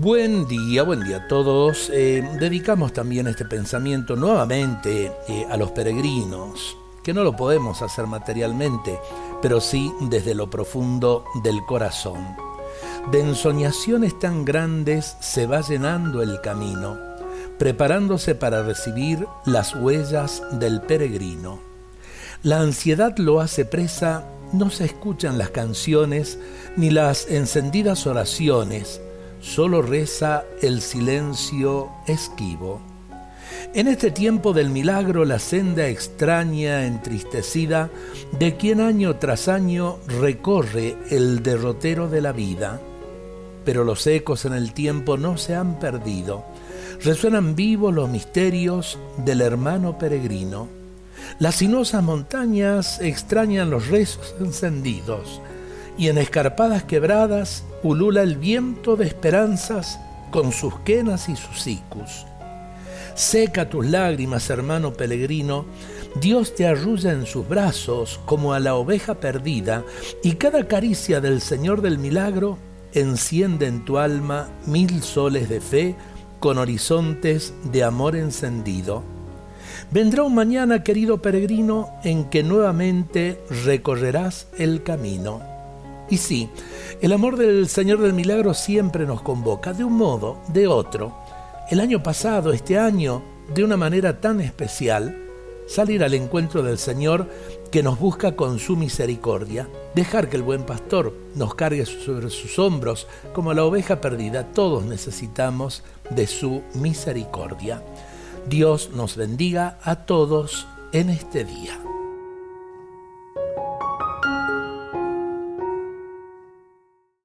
Buen día, buen día a todos. Eh, dedicamos también este pensamiento nuevamente eh, a los peregrinos, que no lo podemos hacer materialmente, pero sí desde lo profundo del corazón. De ensoñaciones tan grandes se va llenando el camino, preparándose para recibir las huellas del peregrino. La ansiedad lo hace presa, no se escuchan las canciones ni las encendidas oraciones, solo reza el silencio esquivo. En este tiempo del milagro, la senda extraña, entristecida, de quien año tras año recorre el derrotero de la vida. Pero los ecos en el tiempo no se han perdido. Resuenan vivos los misterios del hermano peregrino. Las sinuosas montañas extrañan los rezos encendidos y en escarpadas quebradas ulula el viento de esperanzas con sus quenas y sus icus. Seca tus lágrimas, hermano peregrino, Dios te arrulla en sus brazos como a la oveja perdida, y cada caricia del Señor del milagro enciende en tu alma mil soles de fe con horizontes de amor encendido. Vendrá un mañana, querido peregrino, en que nuevamente recorrerás el camino. Y sí, el amor del Señor del Milagro siempre nos convoca, de un modo, de otro. El año pasado, este año, de una manera tan especial, salir al encuentro del Señor que nos busca con su misericordia, dejar que el buen pastor nos cargue sobre sus hombros como la oveja perdida. Todos necesitamos de su misericordia. Dios nos bendiga a todos en este día.